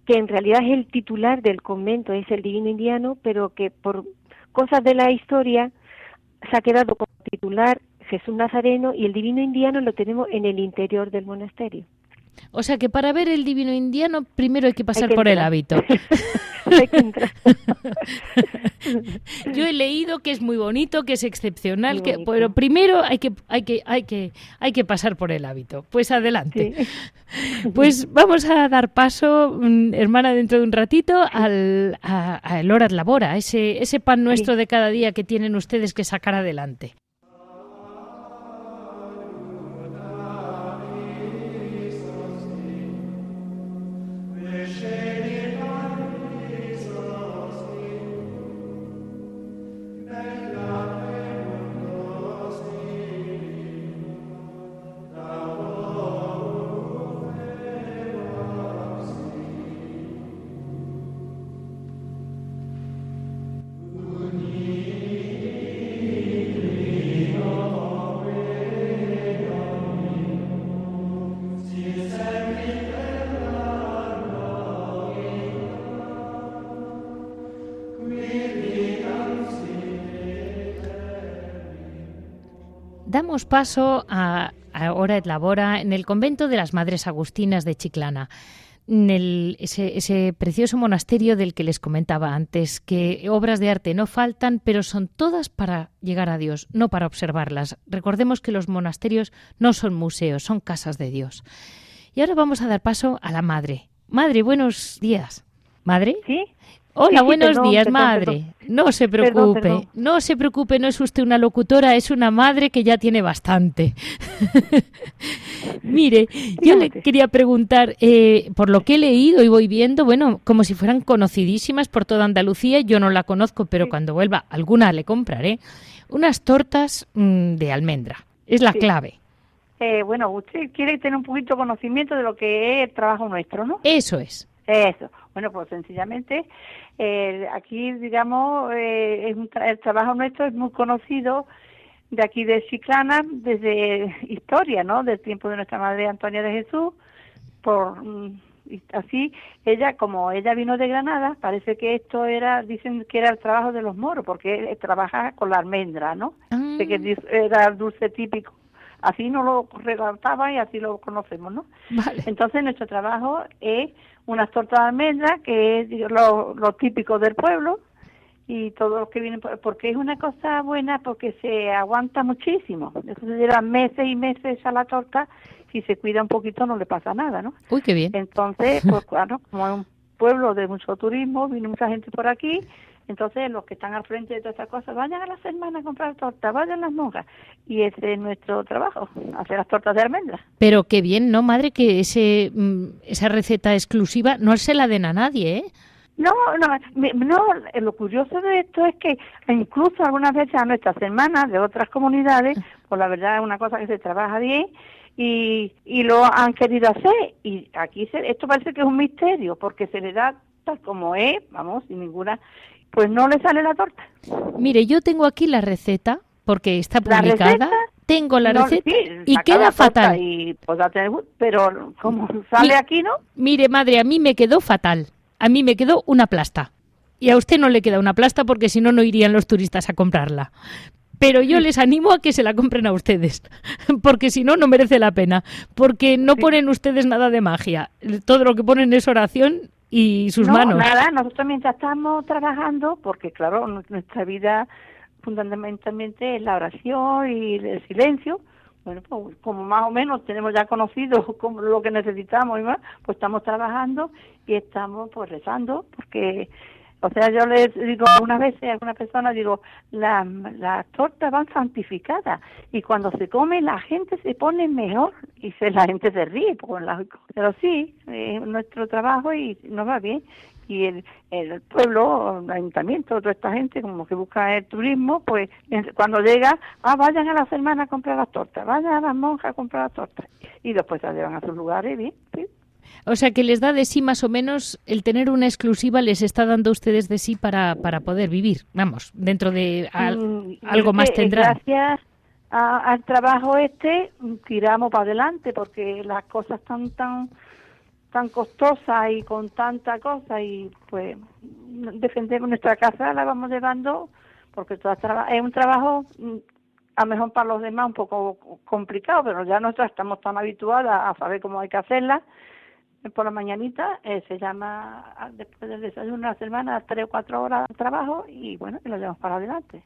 que en realidad es el titular del convento, es el divino indiano, pero que por cosas de la historia se ha quedado como titular Jesús Nazareno y el divino indiano lo tenemos en el interior del monasterio. O sea que para ver el divino indiano primero hay que pasar por el hábito. Yo he leído que es muy bonito, que es excepcional, que pero primero hay que hay que hay que hay que pasar por el hábito. Pues adelante. Pues vamos a dar paso, mm, hermana, dentro de un ratito al a, el hora labora, ese ese pan nuestro de cada día que tienen ustedes que sacar adelante. Damos paso a, ahora Labora en el convento de las Madres Agustinas de Chiclana. En ese, ese, precioso monasterio del que les comentaba antes, que obras de arte no faltan, pero son todas para llegar a Dios, no para observarlas. Recordemos que los monasterios no son museos, son casas de Dios. Y ahora vamos a dar paso a la madre. Madre, buenos días. ¿Madre? Sí. Hola, buenos días, madre. No se preocupe, no se preocupe, no es usted una locutora, es una madre que ya tiene bastante. Mire, yo le quería preguntar, eh, por lo que he leído y voy viendo, bueno, como si fueran conocidísimas por toda Andalucía, yo no la conozco, pero cuando vuelva alguna le compraré, unas tortas mm, de almendra. Es la clave. Eh, bueno, usted quiere tener un poquito de conocimiento de lo que es el trabajo nuestro, ¿no? Eso es. Eso. Bueno, pues sencillamente eh, aquí, digamos, eh, el trabajo nuestro es muy conocido de aquí de Chiclana desde historia, ¿no? Del tiempo de nuestra madre Antonia de Jesús. Por mm, así, ella, como ella vino de Granada, parece que esto era, dicen que era el trabajo de los moros, porque él trabaja con la almendra, ¿no? De que ah. era el dulce típico así no lo relataba y así lo conocemos, ¿no? Entonces nuestro trabajo es unas tortas de almendra, que es lo, lo típico del pueblo, y todo lo que viene, porque es una cosa buena porque se aguanta muchísimo. Eso se lleva meses y meses a la torta, si se cuida un poquito no le pasa nada, ¿no? Uy, qué bien. Entonces, pues claro, como es un pueblo de mucho turismo, viene mucha gente por aquí, entonces, los que están al frente de todas estas cosas, vayan a las hermanas a comprar tortas, vayan las monjas. Y ese es nuestro trabajo, hacer las tortas de almendras. Pero qué bien, ¿no, madre? Que ese, mm, esa receta exclusiva no se la den a nadie, ¿eh? No, no, no, lo curioso de esto es que incluso algunas veces a nuestras hermanas de otras comunidades, pues la verdad es una cosa que se trabaja bien y, y lo han querido hacer. Y aquí se, esto parece que es un misterio porque se le da tal como es, vamos, sin ninguna pues no le sale la torta. Mire, yo tengo aquí la receta porque está publicada. tengo la receta y queda fatal. Pues, pero como sale aquí, ¿no? Mire, madre, a mí me quedó fatal. A mí me quedó una plasta. Y a usted no le queda una plasta porque si no, no irían los turistas a comprarla. Pero yo les animo a que se la compren a ustedes, porque si no, no merece la pena. Porque no ponen ustedes nada de magia. Todo lo que ponen es oración y sus no, manos. Nada, nosotros mientras estamos trabajando, porque claro, nuestra vida fundamentalmente es la oración y el silencio, bueno, pues como más o menos tenemos ya conocido como lo que necesitamos y más, pues estamos trabajando y estamos pues rezando, porque o sea, yo les digo una vez a alguna persona, digo, las la tortas van santificadas y cuando se come la gente se pone mejor y se, la gente se ríe. pero sí, nuestro trabajo y nos va bien. Y el, el pueblo, el ayuntamiento, toda esta gente como que busca el turismo, pues cuando llega, ah, vayan a las hermanas a comprar las tortas, vayan a las monjas a comprar las tortas. Y después se llevan a sus lugares, bien, sí. O sea que les da de sí más o menos el tener una exclusiva les está dando a ustedes de sí para, para poder vivir. Vamos, dentro de mm, algo más tendrán. Gracias al trabajo este tiramos para adelante porque las cosas están tan tan costosas y con tanta cosa y pues defendemos nuestra casa la vamos llevando porque es un trabajo mm, a lo mejor para los demás un poco complicado pero ya nosotras estamos tan habituadas a saber cómo hay que hacerla por la mañanita, eh, se llama ah, después del desayuno las hermanas, tres o cuatro horas de trabajo y bueno, y lo llevamos para adelante.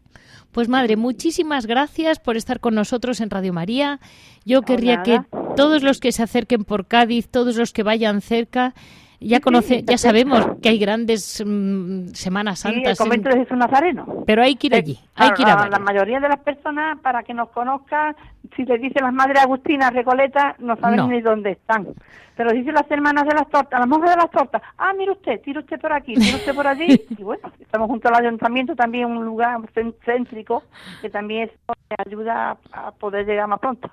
Pues madre, muchísimas gracias por estar con nosotros en Radio María. Yo querría que todos los que se acerquen por Cádiz, todos los que vayan cerca, ya conoce, ya sabemos que hay grandes mm, Semanas Santas. Sí, el convento de Jesús Nazareno. Pero hay que ir allí, hay que ir a La mayoría de las personas, para que nos conozcan, si les dicen las madres agustinas Recoleta, no saben ni dónde están. Pero dicen las hermanas de las tortas, las monjas de las tortas, ah, mire usted, tire usted por aquí, tire usted por allí. y bueno, estamos junto al ayuntamiento, también un lugar céntrico, que también ayuda a poder llegar más pronto.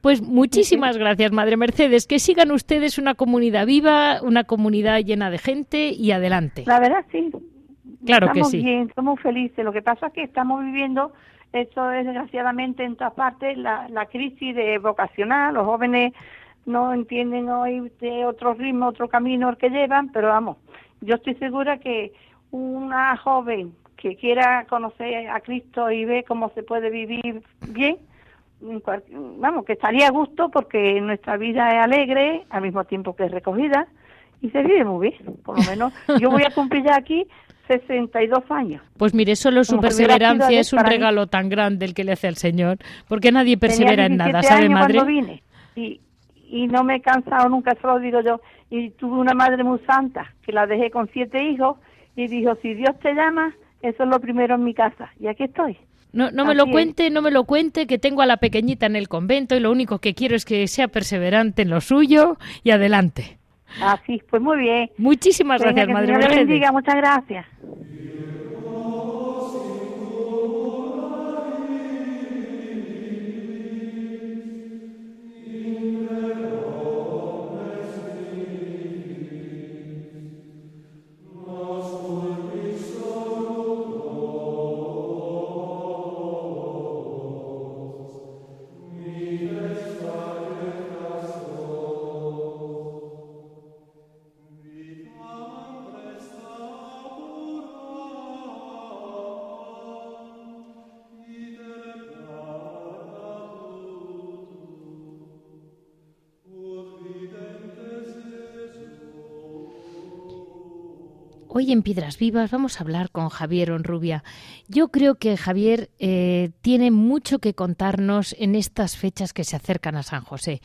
Pues muchísimas gracias, Madre Mercedes. Que sigan ustedes una comunidad viva, una comunidad llena de gente y adelante. La verdad, sí. Claro que sí. bien, somos felices. Lo que pasa es que estamos viviendo, esto es desgraciadamente en todas partes, la, la crisis de vocacional. Los jóvenes no entienden hoy de otro ritmo, otro camino el que llevan, pero vamos, yo estoy segura que una joven que quiera conocer a Cristo y ve cómo se puede vivir bien, vamos, que estaría a gusto porque nuestra vida es alegre, al mismo tiempo que es recogida, y se vive muy bien, por lo menos. Yo voy a cumplir ya aquí 62 años. Pues mire, solo su perseverancia es un regalo tan grande el que le hace al Señor, porque nadie persevera en nada, ¿sabe, madre? Cuando vine y, y no me he cansado nunca, solo digo yo, y tuve una madre muy santa, que la dejé con siete hijos, y dijo, si Dios te llama, eso es lo primero en mi casa, y aquí estoy. No, no me lo cuente, no me lo cuente, que tengo a la pequeñita en el convento y lo único que quiero es que sea perseverante en lo suyo y adelante. Así, pues muy bien. Muchísimas gracias, Madre Dios bendiga, muchas gracias. Hoy en Piedras Vivas vamos a hablar con Javier Onrubia. Yo creo que Javier eh, tiene mucho que contarnos en estas fechas que se acercan a San José.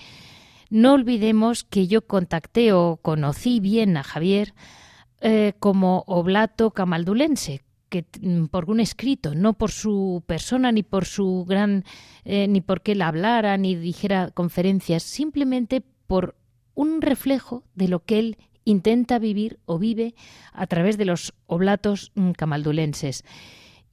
No olvidemos que yo contacté o conocí bien a Javier eh, como oblato camaldulense, que mm, por un escrito, no por su persona ni por su gran eh, ni porque él hablara ni dijera conferencias, simplemente por un reflejo de lo que él intenta vivir o vive a través de los oblatos mm, camaldulenses.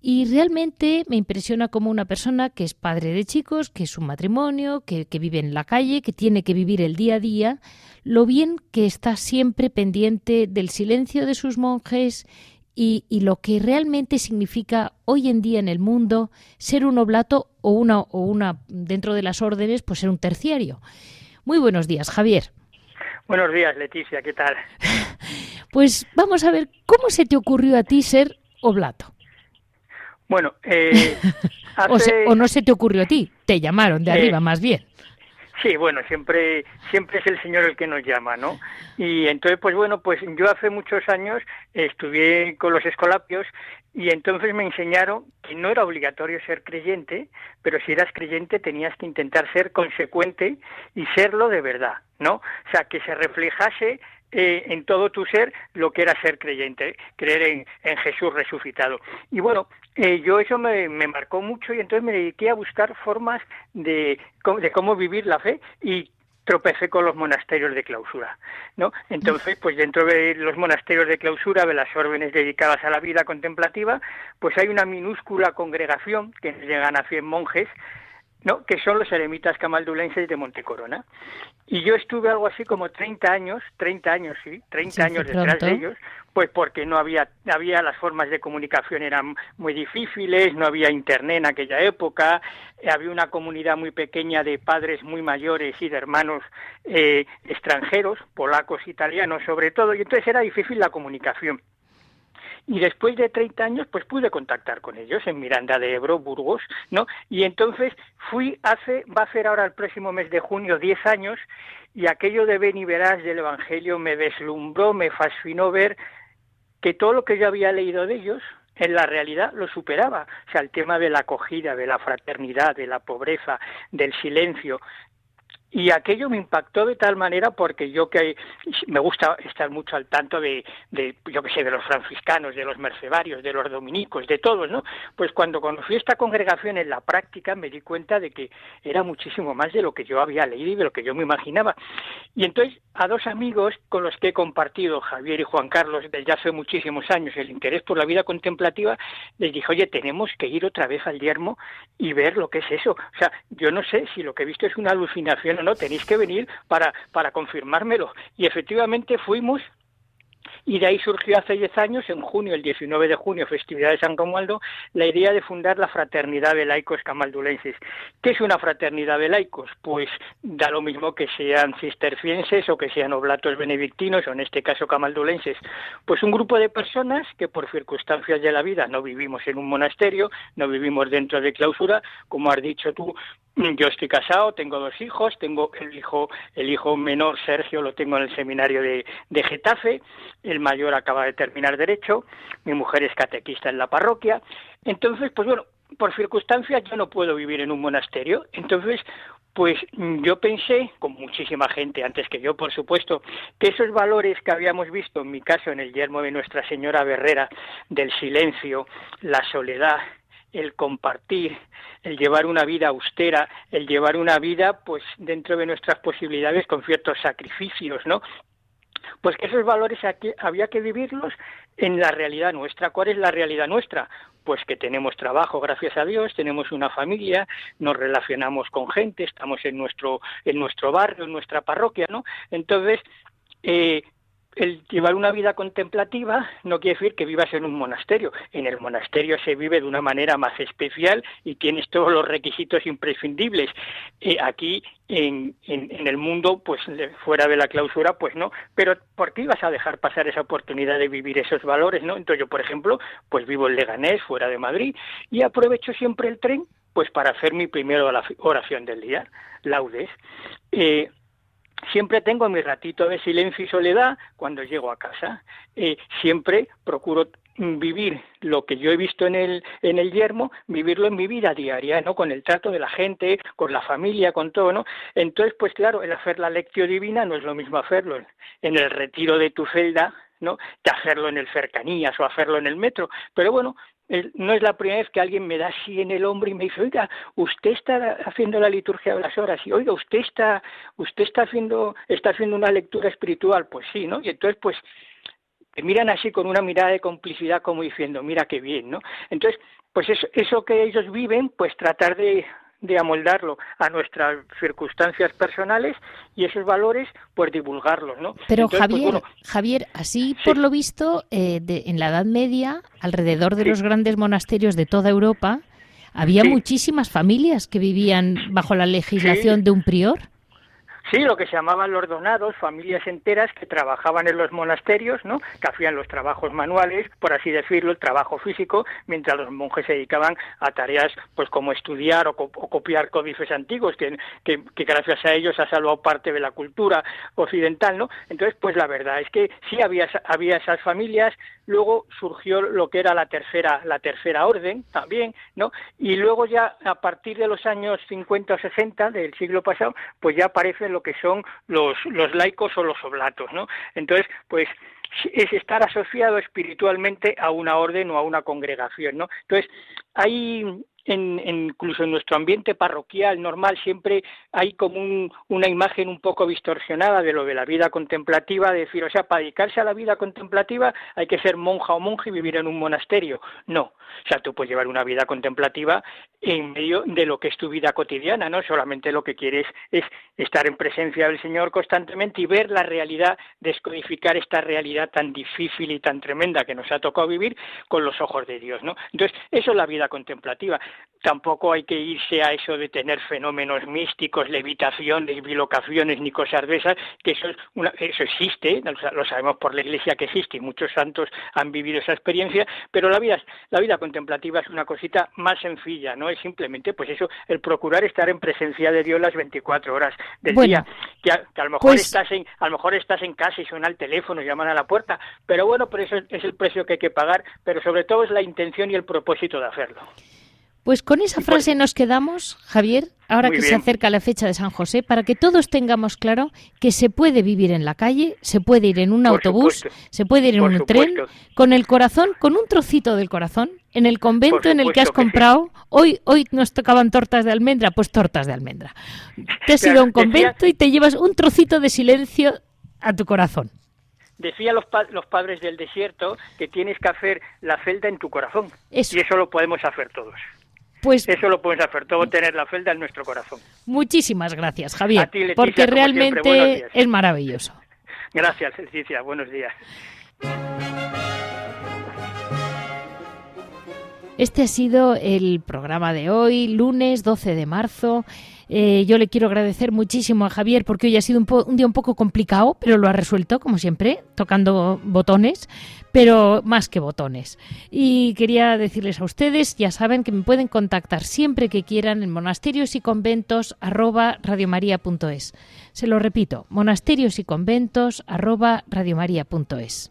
Y realmente me impresiona como una persona que es padre de chicos, que es un matrimonio, que, vive en la calle, que tiene que vivir el día a día, lo bien que está siempre pendiente del silencio de sus monjes y, y, lo que realmente significa hoy en día en el mundo ser un oblato o una, o una dentro de las órdenes, pues ser un terciario. Muy buenos días, Javier. Buenos días, Leticia, ¿qué tal? Pues vamos a ver, ¿cómo se te ocurrió a ti ser oblato? Bueno, eh, o, no se te ocurrió a ti, te llamaron de eh, arriba más bien. Sí, bueno, siempre, siempre es el Señor el que nos llama, ¿no? Y entonces, pues bueno, pues yo hace muchos años estuve con los escolapios y entonces me enseñaron que no era obligatorio ser creyente, pero si eras creyente tenías que intentar ser consecuente y serlo de verdad, ¿no? O sea, que se reflejase eh, en todo tu ser lo que era ser creyente, creer en, Jesús resucitado. Y bueno, eh, yo eso me, marcó mucho y entonces me dediqué a buscar formas de, de cómo vivir la fe y tropecé con los monasterios de clausura, ¿no? Entonces, pues dentro de los monasterios de clausura, de las órdenes dedicadas a la vida contemplativa, pues hay una minúscula congregación que llegan a 100 monjes ¿no? que son los eremitas camaldulenses de Montecorona. Y yo estuve algo así como 30 años, 30 años, sí, 30 años detrás de ellos, pues porque no había, había las formas de comunicación eran muy difíciles, no había internet en aquella época, había una comunidad muy pequeña de padres muy mayores y de hermanos eh, extranjeros, polacos, italianos sobre todo, y entonces era difícil la comunicación y después de 30 años pues pude contactar con ellos en Miranda de Ebro, Burgos, ¿no? Y entonces fui hace, va a ser ahora el próximo mes de junio 10 años y aquello de ven y verás del Evangelio me deslumbró, me fascinó ver que todo lo que yo había leído de ellos en la realidad lo superaba. O sea, el tema de la acogida, de la fraternidad, de la pobreza, del silencio, y aquello me impactó de tal manera porque yo que me gusta estar mucho al tanto de, de yo que sé, de los franciscanos, de los mercedarios, de los dominicos, de todos, ¿no? Pues cuando conocí esta congregación en la práctica me di cuenta de que era muchísimo más de lo que yo había leído y de lo que yo me imaginaba. Y entonces a dos amigos con los que he compartido, Javier y Juan Carlos, desde hace muchísimos años, el interés por la vida contemplativa, les dije, oye, tenemos que ir otra vez al yermo y ver lo que es eso. O sea, yo no sé si lo que he visto es una alucinación no, tenéis que venir para, para confirmármelo. Y efectivamente fuimos y de ahí surgió hace 10 años, en junio, el 19 de junio, festividad de San Romualdo, la idea de fundar la Fraternidad de Laicos Camaldulenses. ¿Qué es una fraternidad de laicos? Pues da lo mismo que sean cistercienses o que sean oblatos benedictinos o en este caso camaldulenses. Pues un grupo de personas que por circunstancias de la vida no vivimos en un monasterio, no vivimos dentro de clausura, como has dicho tú, yo estoy casado, tengo dos hijos, tengo el hijo, el hijo menor Sergio lo tengo en el seminario de, de, Getafe, el mayor acaba de terminar derecho, mi mujer es catequista en la parroquia, entonces pues bueno, por circunstancias yo no puedo vivir en un monasterio, entonces pues yo pensé, con muchísima gente antes que yo, por supuesto, que esos valores que habíamos visto, en mi caso, en el yermo de Nuestra Señora Berrera, del silencio, la soledad, el compartir, el llevar una vida austera, el llevar una vida pues dentro de nuestras posibilidades con ciertos sacrificios, ¿no? Pues que esos valores había que vivirlos en la realidad nuestra. ¿Cuál es la realidad nuestra? Pues que tenemos trabajo, gracias a Dios, tenemos una familia, nos relacionamos con gente, estamos en nuestro en nuestro barrio, en nuestra parroquia, ¿no? Entonces, eh, el llevar una vida contemplativa no quiere decir que vivas en un monasterio. En el monasterio se vive de una manera más especial y tienes todos los requisitos imprescindibles. Eh, aquí en, en, el mundo, pues fuera de la clausura, pues no. Pero ¿por qué ibas a dejar pasar esa oportunidad de vivir esos valores, no? Entonces yo, por ejemplo, pues vivo en Leganés, fuera de Madrid, y aprovecho siempre el tren, pues para hacer mi primera oración del día, laudes. Eh, Siempre tengo mi ratito de silencio y soledad cuando llego a casa. Eh, siempre procuro vivir lo que yo he visto en el en el yermo, vivirlo en mi vida diaria, ¿no? Con el trato de la gente, con la familia, con todo, ¿no? Entonces, pues claro, el hacer la lección divina no es lo mismo hacerlo en el retiro de tu celda, ¿no? Que hacerlo en el cercanías o hacerlo en el metro. Pero bueno, no es la primera vez que alguien me da así en el hombro y me dice, oiga, usted está haciendo la liturgia de las horas y oiga, usted está, usted está haciendo, está haciendo una lectura espiritual, pues sí, ¿no? Y entonces, pues, miran así con una mirada de complicidad como diciendo, mira qué bien, ¿no? Entonces, pues eso, eso que ellos viven, pues tratar de, de amoldarlo a nuestras circunstancias personales y esos valores, pues divulgarlos, ¿no? Pero pues, Javier, Javier, así por lo visto, eh, en la Edad Media, alrededor de los grandes monasterios de toda Europa, había muchísimas familias que vivían bajo la legislación de un prior. Sí, lo que se llamaban los donados, familias enteras que trabajaban en los monasterios, ¿no? Que hacían los trabajos manuales, por así decirlo, el trabajo físico, mientras los monjes se dedicaban a tareas, pues como estudiar o, copiar códices antiguos, que, que, gracias a ellos ha salvado parte de la cultura occidental, ¿no? Entonces, pues la verdad es que sí había, había esas familias, luego surgió lo que era la tercera, la tercera orden también, ¿no? Y luego ya a partir de los años 50 o 60 del siglo pasado, pues ya aparecen lo que son los, los laicos o los oblatos, ¿no? Entonces, pues es estar asociado espiritualmente a una orden o a una congregación, ¿no? Entonces, hay en, incluso en nuestro ambiente parroquial normal siempre hay como una imagen un poco distorsionada de lo de la vida contemplativa, de decir, o sea, para dedicarse a la vida contemplativa hay que ser monja o monje y vivir en un monasterio. No, o sea, tú puedes llevar una vida contemplativa en medio de lo que es tu vida cotidiana, ¿no? Solamente lo que quieres es estar en presencia del Señor constantemente y ver la realidad, descodificar esta realidad tan difícil y tan tremenda que nos ha tocado vivir con los ojos de Dios, ¿no? Entonces, eso es la vida contemplativa tampoco hay que irse a eso de tener fenómenos místicos, levitaciones, bilocaciones ni cosas de esas, que eso, es una, eso existe, lo sabemos por la Iglesia que existe y muchos santos han vivido esa experiencia, pero la vida, la vida contemplativa es una cosita más sencilla, no es simplemente pues eso, el procurar estar en presencia de Dios las 24 horas del día, que a, lo mejor pues estás en, a lo mejor estás en casa y suena el teléfono llaman a la puerta, pero bueno, por eso es el precio que hay que pagar, pero sobre todo es la intención y el propósito de hacerlo. Pues con esa frase nos quedamos, Javier, ahora que se acerca la fecha de San José, para que todos tengamos claro que se puede vivir en la calle, se puede ir en un autobús, se puede ir en un tren, con el corazón, con un trocito del corazón, en el convento en el que has comprado. Hoy, hoy nos tocaban tortas de almendra, pues tortas de almendra. Te has ido a un convento y te llevas un trocito de silencio a tu corazón. Decía los, los padres del desierto que tienes que hacer la celda en tu corazón. Y eso lo podemos hacer todos. Pues, Eso lo puedes hacer, todo tener la celda en nuestro corazón. Muchísimas gracias, Javier, porque realmente es maravilloso. Gracias, Leticia, buenos días. Este ha sido el programa de hoy, lunes 12 de marzo. Eh, yo le quiero agradecer muchísimo a Javier porque hoy ha sido un, día un poco complicado, pero lo ha resuelto, como siempre, tocando botones, pero más que botones. Y quería decirles a ustedes, ya saben que me pueden contactar siempre que quieran en monasterios y conventos arroba radiomaria.es. Se lo repito, monasterios y conventos arroba radiomaria.es.